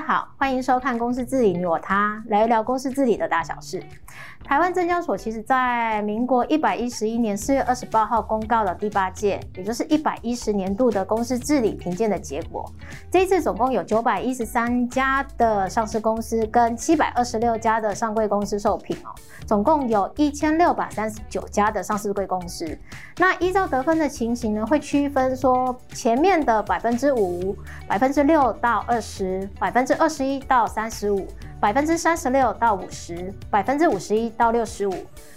好，欢迎收看《公司治理你我他》，聊一聊公司治理的大小事。台湾证交所其实在民国一百一十一年四月二十八号公告了第八届，也就是一百一十年度的公司治理评鉴的结果。这一次总共有九百一十三家的上市公司跟七百二十六家的上柜公司受评哦，总共有一千六百三十九家的上市柜公司。那依照得分的情形呢，会区分说前面的百分之五、百分之六到二十、百分。百分之二十一到三十五，百分之三十六到五十，百分之五十一到六十五，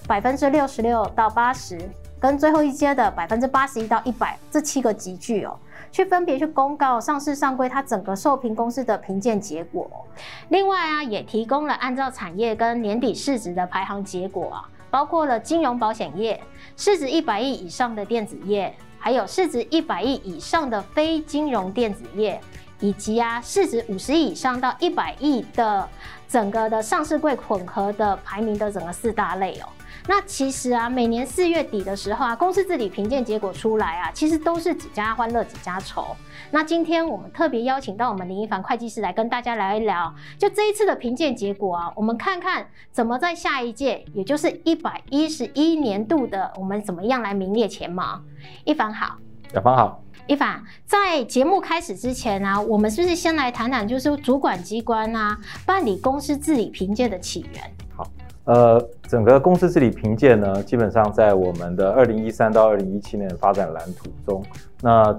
百分之六十六到八十，跟最后一阶的百分之八十一到一百这七个级距哦，去分别去公告上市上柜它整个受评公司的评鉴结果。另外啊，也提供了按照产业跟年底市值的排行结果啊，包括了金融保险业市值一百亿以上的电子业，还有市值一百亿以上的非金融电子业。以及啊，市值五十亿以上到一百亿的整个的上市柜混合的排名的整个四大类哦。那其实啊，每年四月底的时候啊，公司治理评鉴结果出来啊，其实都是几家欢乐几家愁。那今天我们特别邀请到我们林一凡会计师来跟大家聊一聊，就这一次的评鉴结果啊，我们看看怎么在下一届，也就是一百一十一年度的，我们怎么样来名列前茅。一凡好，小芳好。一凡，在节目开始之前啊，我们是不是先来谈谈，就是主管机关啊办理公司治理评鉴的起源？好，呃，整个公司治理评鉴呢，基本上在我们的二零一三到二零一七年的发展蓝图中，那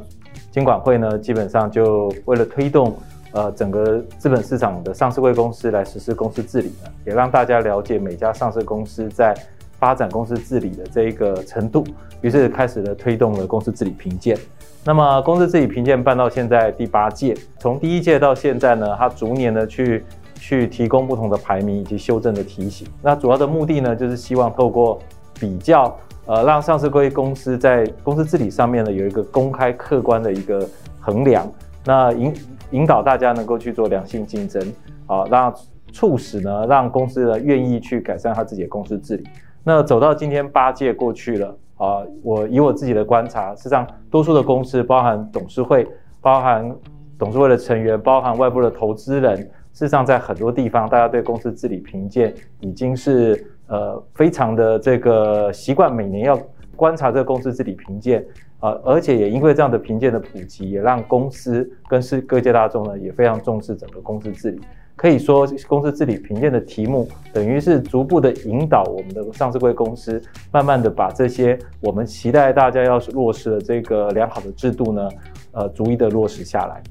金管会呢，基本上就为了推动呃整个资本市场的上市柜公司来实施公司治理呢，也让大家了解每家上市公司在发展公司治理的这一个程度，于是开始了推动了公司治理评鉴。那么公司治理评鉴办到现在第八届，从第一届到现在呢，它逐年的去去提供不同的排名以及修正的提醒。那主要的目的呢，就是希望透过比较，呃，让上市柜公司在公司治理上面呢有一个公开客观的一个衡量，那引引导大家能够去做良性竞争，啊，让促使呢让公司呢愿意去改善他自己的公司治理。那走到今天八届过去了。啊，我以我自己的观察，事实上多数的公司，包含董事会、包含董事会的成员、包含外部的投资人，事实上在很多地方，大家对公司治理评鉴已经是呃非常的这个习惯，每年要观察这个公司治理评鉴啊，而且也因为这样的评鉴的普及，也让公司跟是各界大众呢也非常重视整个公司治理。可以说，公司治理评鉴的题目，等于是逐步的引导我们的上市柜公司，慢慢的把这些我们期待大家要落实的这个良好的制度呢，呃，逐一的落实下来。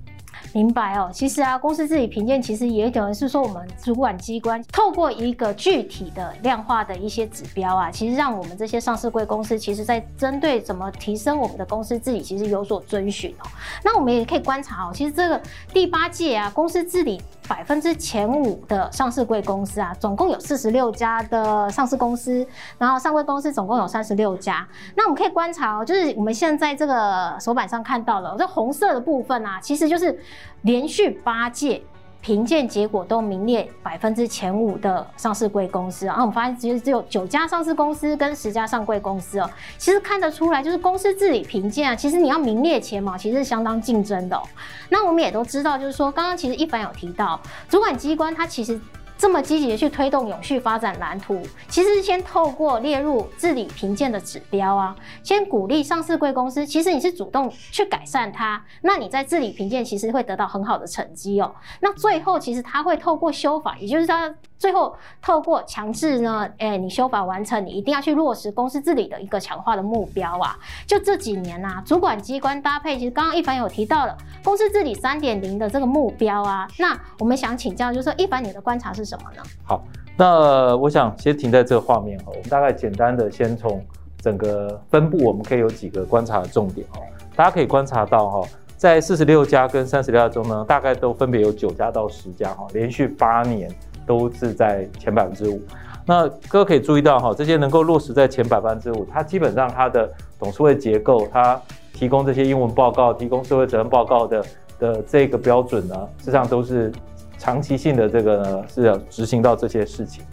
明白哦，其实啊，公司治理评鉴其实也等于是说，我们主管机关透过一个具体的量化的一些指标啊，其实让我们这些上市柜公司，其实在针对怎么提升我们的公司治理，其实有所遵循哦。那我们也可以观察哦，其实这个第八届啊，公司治理百分之前五的上市贵公司啊，总共有四十六家的上市公司，然后上柜公司总共有三十六家。那我们可以观察哦，就是我们现在这个手板上看到了这红色的部分啊，其实就是。连续八届评鉴结果都名列百分之前五的上市贵公司，然后我们发现其实只有九家上市公司跟十家上柜公司哦，其实看得出来，就是公司治理评鉴啊，其实你要名列前茅，其实是相当竞争的。那我们也都知道，就是说刚刚其实一凡有提到，主管机关它其实。这么积极的去推动永续发展蓝图，其实先透过列入治理评鉴的指标啊，先鼓励上市贵公司，其实你是主动去改善它，那你在治理评鉴其实会得到很好的成绩哦。那最后其实它会透过修法，也就是它最后透过强制呢，哎，你修法完成，你一定要去落实公司治理的一个强化的目标啊。就这几年啊，主管机关搭配，其实刚刚一凡有提到了公司治理三点零的这个目标啊，那我们想请教，就是说一凡你的观察是什么？怎么呢？好，那我想先停在这个画面哈，我们大概简单的先从整个分布，我们可以有几个观察的重点哦。大家可以观察到哈，在四十六家跟三十六家中呢，大概都分别有九家到十家哈，连续八年都是在前百分之五。那各位可以注意到哈，这些能够落实在前百分之五，它基本上它的董事会结构，它提供这些英文报告、提供社会责任报告的的这个标准呢，实际上都是。长期性的这个呢是要执行到这些事情。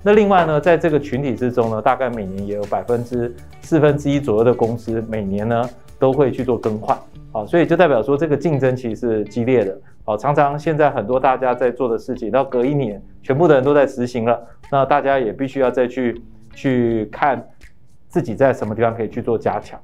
那另外呢，在这个群体之中呢，大概每年也有百分之四分之一左右的公司每年呢都会去做更换。啊，所以就代表说这个竞争其实是激烈的。啊，常常现在很多大家在做的事情，到隔一年，全部的人都在实行了，那大家也必须要再去去看自己在什么地方可以去做加强。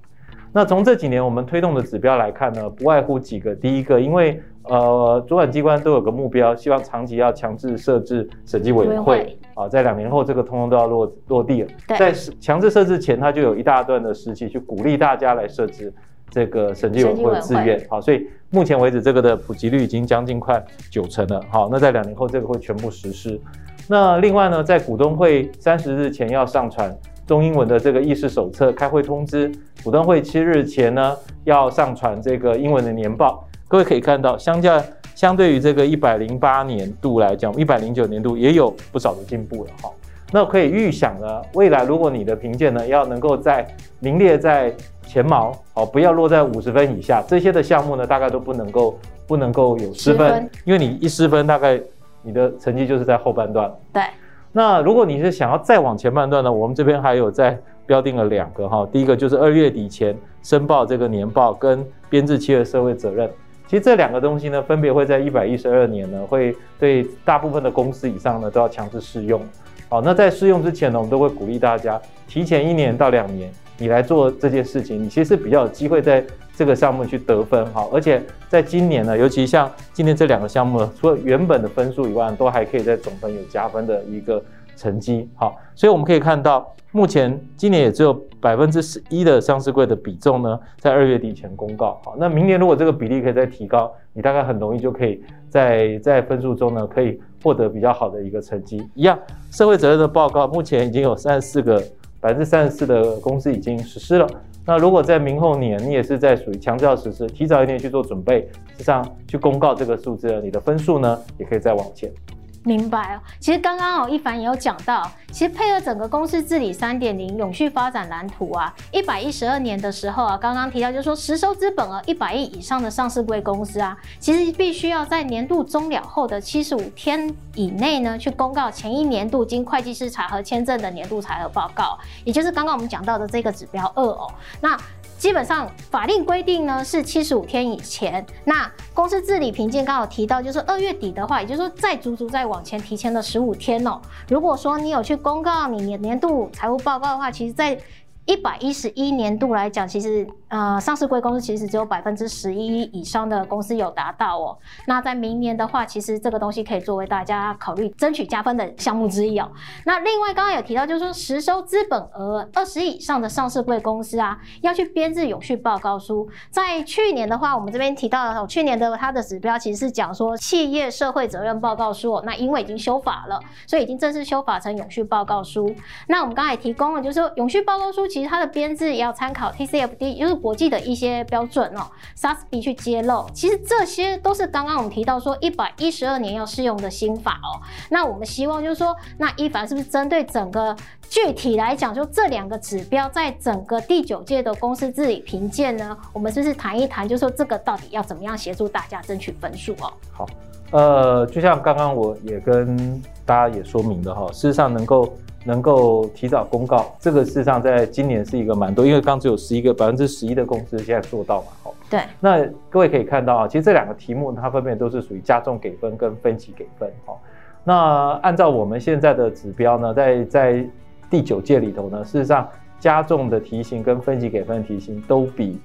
那从这几年我们推动的指标来看呢，不外乎几个。第一个，因为呃主管机关都有个目标，希望长期要强制设置审计委员会啊，在两年后这个通通都要落落地了。在强制设置前，它就有一大段的时期去鼓励大家来设置这个审计委员会自愿。好，所以目前为止这个的普及率已经将近快九成了。好，那在两年后这个会全部实施。那另外呢，在股东会三十日前要上传。中英文的这个议事手册、开会通知，股东会七日前呢要上传这个英文的年报。各位可以看到，相较相对于这个一百零八年度来讲，一百零九年度也有不少的进步了哈。那可以预想呢，未来如果你的评鉴呢要能够在名列在前茅，哦，不要落在五十分以下，这些的项目呢大概都不能够不能够有失分，分因为你一失分，大概你的成绩就是在后半段。对。那如果你是想要再往前半段呢，我们这边还有在标定了两个哈，第一个就是二月底前申报这个年报跟编制企业社会责任。其实这两个东西呢，分别会在一百一十二年呢，会对大部分的公司以上呢都要强制适用。好，那在适用之前呢，我们都会鼓励大家提前一年到两年，你来做这件事情，你其实比较有机会在这个项目去得分哈。而且在今年呢，尤其像今年这两个项目，除了原本的分数以外，都还可以在总分有加分的一个成绩。哈，所以我们可以看到，目前今年也只有百分之十一的上市柜的比重呢，在二月底前公告。好，那明年如果这个比例可以再提高，你大概很容易就可以在在分数中呢，可以获得比较好的一个成绩。一样，社会责任的报告目前已经有三十四个百分之三十四的公司已经实施了。那如果在明后年，你也是在属于强制要实施，提早一年去做准备，实际上去公告这个数字，你的分数呢，也可以再往前。明白哦，其实刚刚哦，一凡也有讲到，其实配合整个公司治理三点零永续发展蓝图啊，一百一十二年的时候啊，刚刚提到就是说实收资本额一百亿以上的上市贵公司啊，其实必须要在年度终了后的七十五天以内呢，去公告前一年度经会计师查核签证的年度财核报告，也就是刚刚我们讲到的这个指标二哦，那。基本上法令规定呢是七十五天以前，那公司治理评鉴刚好提到，就是二月底的话，也就是说再足足再往前提前了十五天哦。如果说你有去公告你年年度财务报告的话，其实在一百一十一年度来讲，其实。呃，上市贵公司其实只有百分之十一以上的公司有达到哦。那在明年的话，其实这个东西可以作为大家考虑争取加分的项目之一哦。那另外刚刚有提到，就是说实收资本额二十以上的上市贵公司啊，要去编制永续报告书。在去年的话，我们这边提到了，去年的它的指标其实是讲说企业社会责任报告书哦。那因为已经修法了，所以已经正式修法成永续报告书。那我们刚才也提供了，就是说永续报告书其其实它的编制也要参考 TCFD，就是国际的一些标准哦，SASB 去揭露，其实这些都是刚刚我们提到说一百一十二年要适用的新法哦。那我们希望就是说，那一凡是不是针对整个具体来讲，就这两个指标，在整个第九届的公司治理评鉴呢，我们是不是谈一谈，就是说这个到底要怎么样协助大家争取分数哦？好，呃，就像刚刚我也跟大家也说明的哈，事实上能够。能够提早公告，这个事实上在今年是一个蛮多，因为刚只有十一个百分之十一的公司现在做到嘛，好。对。那各位可以看到啊，其实这两个题目它分别都是属于加重给分跟分级给分，好。那按照我们现在的指标呢，在在第九届里头呢，事实上加重的题型跟分级给分的题型都比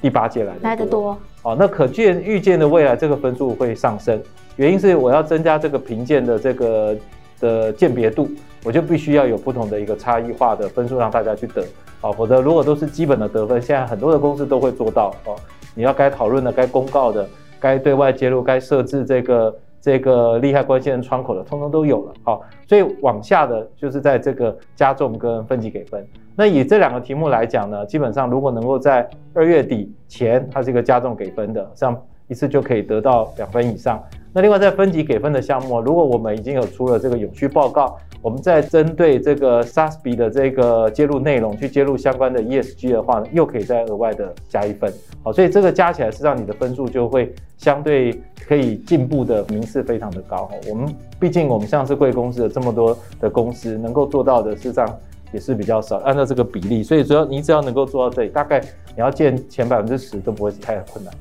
第八届来的来得多。哦，那可见预见的未来这个分数会上升，原因是我要增加这个评鉴的这个。的鉴别度，我就必须要有不同的一个差异化的分数让大家去得，啊，否则如果都是基本的得分，现在很多的公司都会做到哦。你要该讨论的、该公告的、该对外揭露、该设置这个这个利害关系人窗口的，通通都有了，好，所以往下的就是在这个加重跟分级给分。那以这两个题目来讲呢，基本上如果能够在二月底前，它是一个加重给分的，这样一次就可以得到两分以上。那另外在分级给分的项目，如果我们已经有出了这个永续报告，我们再针对这个 SASB 的这个揭露内容去揭露相关的 ESG 的话呢，又可以再额外的加一分。好，所以这个加起来是让你的分数就会相对可以进步的名次非常的高。我们毕竟我们上市贵公司的这么多的公司能够做到的，事实上也是比较少，按照这个比例，所以只要你只要能够做到这里，大概你要见前百分之十都不会太困难。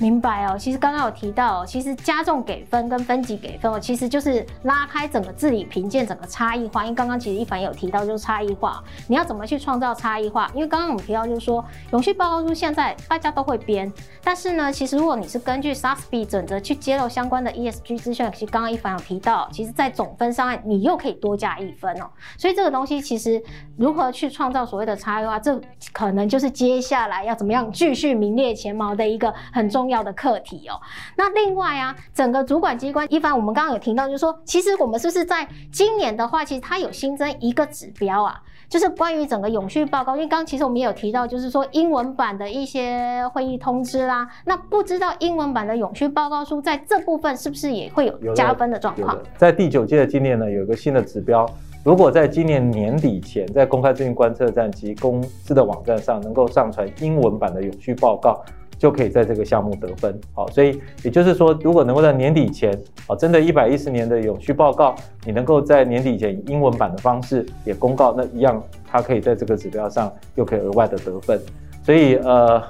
明白哦，其实刚刚有提到，其实加重给分跟分级给分哦，其实就是拉开整个治理评鉴整个差异化。因为刚刚其实一凡有提到，就是差异化，你要怎么去创造差异化？因为刚刚我们提到就是说，永续报告书现在大家都会编，但是呢，其实如果你是根据 SASB 准则去揭露相关的 ESG 资讯，其实刚刚一凡有提到，其实在总分上你又可以多加一分哦。所以这个东西其实如何去创造所谓的差异化，这可能就是接下来要怎么样继续名列前茅的一个很重要的课题哦。那另外啊，整个主管机关，一凡我们刚刚有提到，就是说，其实我们是不是在今年的话，其实它有新增一个指标啊，就是关于整个永续报告。因为刚刚其实我们也有提到，就是说英文版的一些会议通知啦。那不知道英文版的永续报告书在这部分是不是也会有加分的状况？在第九届的今年呢，有一个新的指标，如果在今年年底前，在公开资讯观测站及公司的网站上能够上传英文版的永续报告。就可以在这个项目得分，好，所以也就是说，如果能够在年底前，啊，针对一百一十年的永续报告，你能够在年底前以英文版的方式也公告，那一样，它可以在这个指标上又可以额外的得分，所以呃。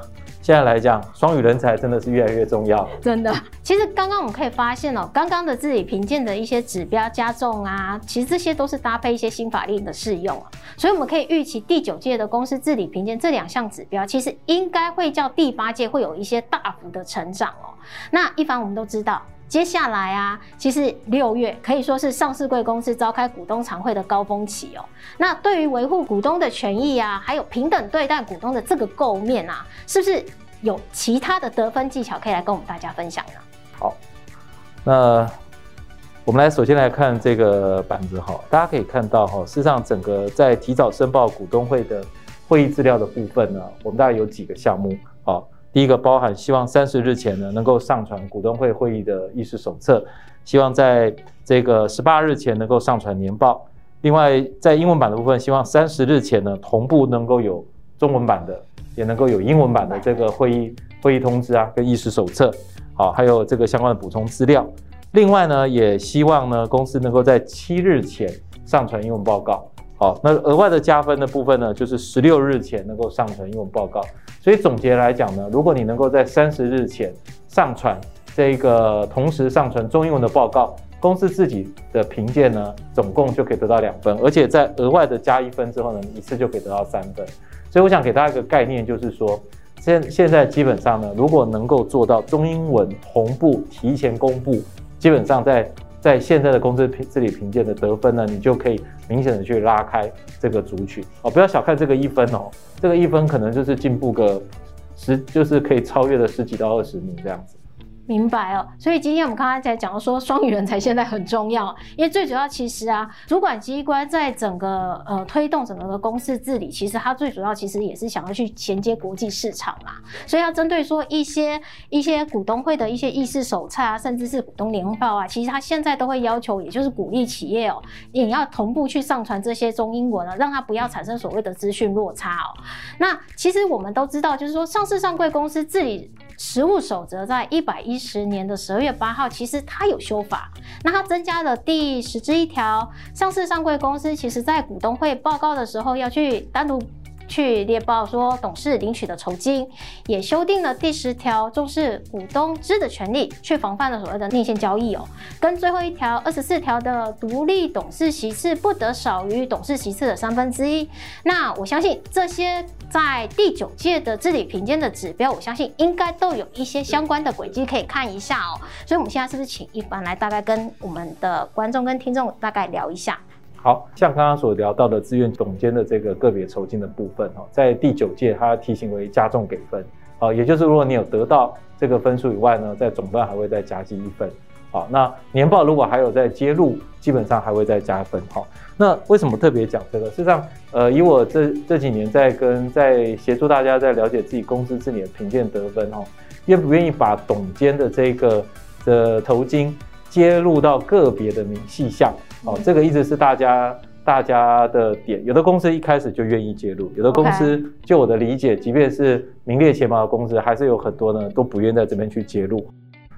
现在来讲，双语人才真的是越来越重要。真的，其实刚刚我们可以发现哦，刚刚的治理评鉴的一些指标加重啊，其实这些都是搭配一些新法令的适用啊，所以我们可以预期第九届的公司治理评鉴这两项指标，其实应该会较第八届会有一些大幅的成长哦。那一凡我们都知道。接下来啊，其实六月可以说是上市贵公司召开股东常会的高峰期哦。那对于维护股东的权益啊，还有平等对待股东的这个构面啊，是不是有其他的得分技巧可以来跟我们大家分享呢？好，那我们来首先来看这个板子哈，大家可以看到哈，事实上整个在提早申报股东会的会议资料的部分呢，我们大概有几个项目啊。第一个包含希望三十日前呢能够上传股东会会议的议事手册，希望在这个十八日前能够上传年报。另外，在英文版的部分，希望三十日前呢同步能够有中文版的，也能够有英文版的这个会议会议通知啊跟议事手册，好，还有这个相关的补充资料。另外呢，也希望呢公司能够在七日前上传英文报告。好，那额外的加分的部分呢，就是十六日前能够上传英文报告。所以总结来讲呢，如果你能够在三十日前上传这个，同时上传中英文的报告，公司自己的评鉴呢，总共就可以得到两分，而且在额外的加一分之后呢，一次就可以得到三分。所以我想给大家一个概念，就是说，现现在基本上呢，如果能够做到中英文同步提前公布，基本上在在现在的公司治理评鉴的得分呢，你就可以明显的去拉开这个族群哦，不要小看这个一分哦，这个一分可能就是进步个十，就是可以超越了十几到二十名这样子。明白哦，所以今天我们刚才才讲到说，双语人才现在很重要，因为最主要其实啊，主管机关在整个呃推动整个的公司治理，其实它最主要其实也是想要去衔接国际市场嘛，所以要针对说一些一些股东会的一些议事手册啊，甚至是股东年报啊，其实它现在都会要求，也就是鼓励企业哦，也要同步去上传这些中英文啊，让它不要产生所谓的资讯落差哦。那其实我们都知道，就是说上市上柜公司治理。实物守则在一百一十年的十二月八号，其实它有修法，那它增加了第十之一条，上市上柜公司其实在股东会报告的时候要去单独。去猎豹说董事领取的酬金，也修订了第十条，重视股东知的权利，去防范了所谓的内线交易哦。跟最后一条二十四条的独立董事席次不得少于董事席次的三分之一。那我相信这些在第九届的治理评鉴的指标，我相信应该都有一些相关的轨迹可以看一下哦。所以我们现在是不是请一凡来大概跟我们的观众跟听众大概聊一下？好像刚刚所聊到的自愿董监的这个个别酬金的部分哈，在第九届它提醒为加重给分，啊，也就是如果你有得到这个分数以外呢，在总分还会再加计一分，好，那年报如果还有在揭露，基本上还会再加分，哈，那为什么特别讲这个？事实上，呃，以我这这几年在跟在协助大家在了解自己公司治理的评鉴得分哈，愿不愿意把董监的这个的酬金揭露到个别的明细项？哦，这个一直是大家大家的点。有的公司一开始就愿意介入，有的公司，就我的理解，即便是名列前茅的公司，还是有很多呢都不愿在这边去介入。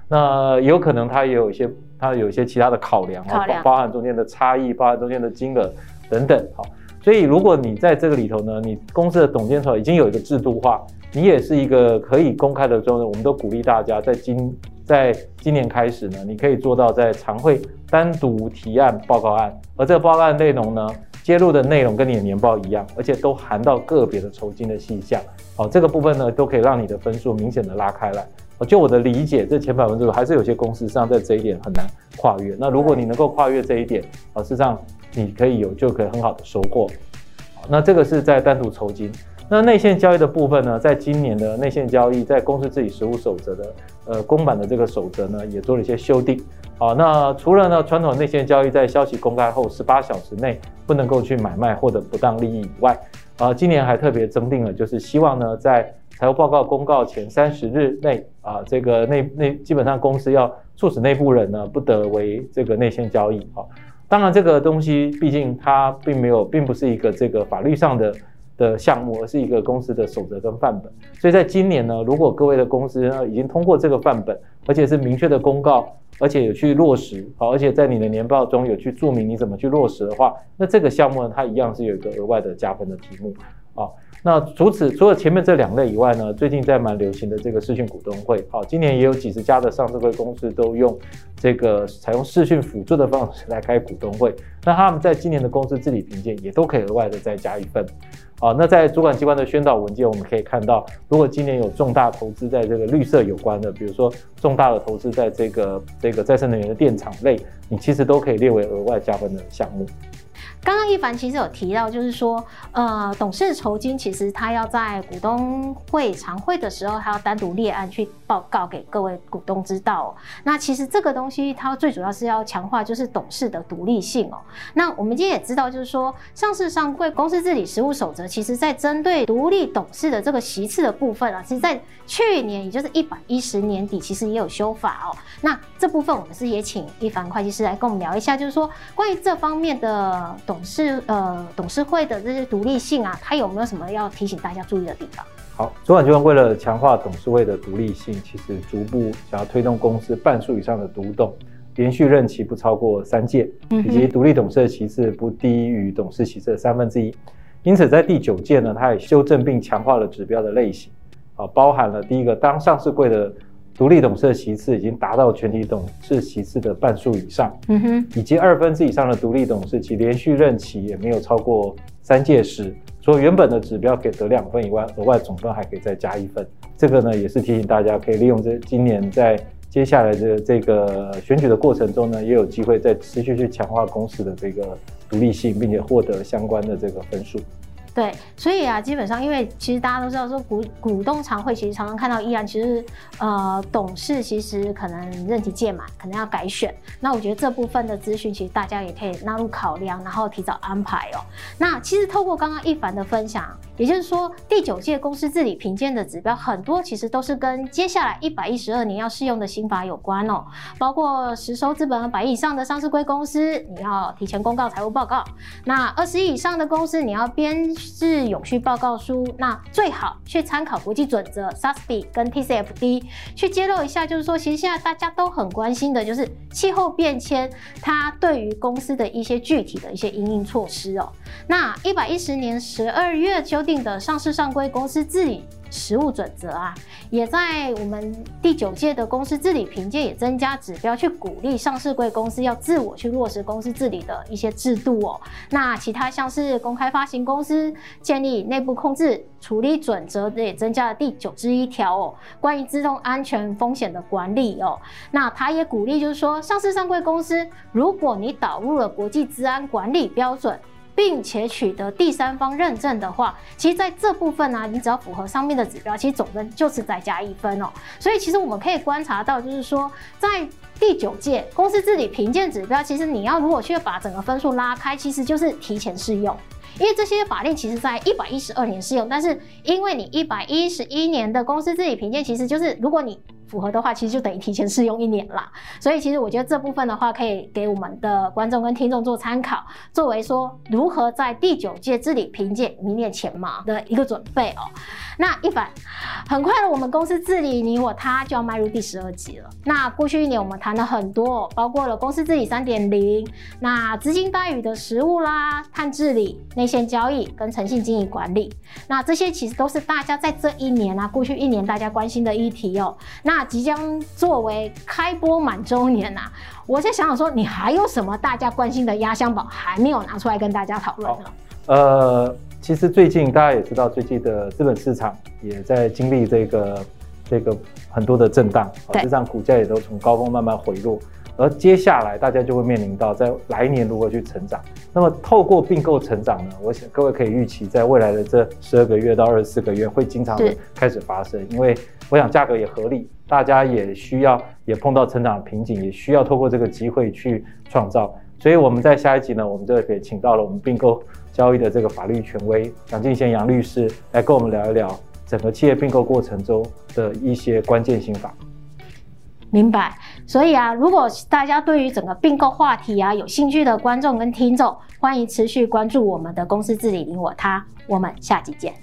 那有可能他也有一些，他有一些其他的考量啊，包含中间的差异，包含中间的金额等等。好，所以如果你在这个里头呢，你公司的董监会已经有一个制度化，你也是一个可以公开的中人，我们都鼓励大家在今在今年开始呢，你可以做到在常会单独提案报告案，而这个报告案内容呢，揭露的内容跟你的年报一样，而且都含到个别的酬金的细项，好，这个部分呢，都可以让你的分数明显的拉开来。就我的理解，这前百分之五还是有些公司实际上在这一点很难跨越。那如果你能够跨越这一点，啊，事实上你可以有就可以很好的收获。那这个是在单独酬金。那内线交易的部分呢，在今年的内线交易，在公司自己实务守则的呃公版的这个守则呢，也做了一些修订。好，那除了呢传统内线交易在消息公开后十八小时内不能够去买卖获得不当利益以外，啊，今年还特别增订了，就是希望呢在财务报告公告前三十日内啊，这个内内基本上公司要促使内部人呢不得为这个内线交易。好，当然这个东西毕竟它并没有，并不是一个这个法律上的的项目，而是一个公司的守则跟范本。所以在今年呢，如果各位的公司呢已经通过这个范本，而且是明确的公告，而且有去落实，好，而且在你的年报中有去注明你怎么去落实的话，那这个项目呢，它一样是有一个额外的加分的题目啊。那除此除了前面这两类以外呢，最近在蛮流行的这个视讯股东会，好，今年也有几十家的上市会公司都用这个采用视讯辅助的方式来开股东会，那他们在今年的公司治理评鉴也都可以额外的再加一份，啊，那在主管机关的宣导文件，我们可以看到，如果今年有重大投资在这个绿色有关的，比如说重大的投资在这个这个再生能源的电厂类，你其实都可以列为额外加分的项目。刚刚一凡其实有提到，就是说，呃，董事酬金其实他要在股东会常会的时候，他要单独列案去报告给各位股东知道。那其实这个东西它最主要是要强化就是董事的独立性哦。那我们今天也知道，就是说上市上柜公司治理实务守则，其实在针对独立董事的这个席次的部分啊，其实在去年也就是一百一十年底，其实也有修法哦。那这部分我们是也请一凡会计师来跟我们聊一下，就是说关于这方面的。董事呃，董事会的这些独立性啊，它有没有什么要提醒大家注意的地方？好，主管机关为了强化董事会的独立性，其实逐步想要推动公司半数以上的独董连续任期不超过三届，以及独立董事的席次不低于董事席次的三分之一。因此，在第九届呢，它也修正并强化了指标的类型，啊，包含了第一个，当上市柜的。独立董事的席次已经达到全体董事席次的半数以上，嗯哼，以及二分之以上的独立董事其连续任期也没有超过三届时，除了原本的指标可以得两分以外，额外总分还可以再加一分。这个呢，也是提醒大家可以利用这今年在接下来的这个选举的过程中呢，也有机会再持续去强化公司的这个独立性，并且获得相关的这个分数。对，所以啊，基本上，因为其实大家都知道，说股股东常会，其实常常看到议案，其实呃，董事其实可能任期届满，可能要改选。那我觉得这部分的资讯，其实大家也可以纳入考量，然后提早安排哦。那其实透过刚刚一凡的分享，也就是说，第九届公司治理评鉴的指标，很多其实都是跟接下来一百一十二年要适用的新法有关哦，包括实收资本百亿以上的上市柜公司，你要提前公告财务报告；那二十亿以上的公司，你要编。是永续报告书，那最好去参考国际准则 SASB 跟 TCFD 去揭露一下，就是说，其实现在大家都很关心的，就是气候变迁，它对于公司的一些具体的一些应应措施哦。那一百一十年十二月修订的上市上规公司治理实务准则啊，也在我们第九届的公司治理评鉴也增加指标，去鼓励上市贵公司要自我去落实公司治理的一些制度哦。那其他像是公开发行公司建立内部控制处理准则，也增加了第九之一条哦，关于自动安全风险的管理哦。那他也鼓励就是说，上市上柜公司，如果你导入了国际治安管理标准。并且取得第三方认证的话，其实在这部分呢、你只要符合上面的指标，其实总分就是再加一分哦。所以其实我们可以观察到，就是说在第九届公司治理评鉴指标，其实你要如果去把整个分数拉开，其实就是提前适用，因为这些法令其实在一百一十二年适用，但是因为你一百一十一年的公司治理评鉴，其实就是如果你。符合的话，其实就等于提前试用一年啦。所以其实我觉得这部分的话，可以给我们的观众跟听众做参考，作为说如何在第九届治理评鉴名列前茅的一个准备哦。那一凡，很快的，我们公司治理你我他就要迈入第十二集了。那过去一年我们谈了很多，包括了公司治理三点零，那资金待遇的实务啦，碳治理、内线交易跟诚信经营管理。那这些其实都是大家在这一年啊，过去一年大家关心的议题哦。那即将作为开播满周年啊，我在想想说，你还有什么大家关心的压箱宝还没有拿出来跟大家讨论呢？呃。其实最近大家也知道，最近的资本市场也在经历这个这个很多的震荡，实际上股价也都从高峰慢慢回落。而接下来大家就会面临到在来年如何去成长。那么透过并购成长呢，我想各位可以预期，在未来的这十二个月到二十四个月会经常的开始发生，因为我想价格也合理，大家也需要也碰到成长瓶颈，也需要透过这个机会去创造。所以我们在下一集呢，我们就可以请到了我们并购交易的这个法律权威杨敬贤杨律师来跟我们聊一聊整个企业并购过程中的一些关键心法。明白。所以啊，如果大家对于整个并购话题啊有兴趣的观众跟听众，欢迎持续关注我们的公司治理你我他。我们下集见。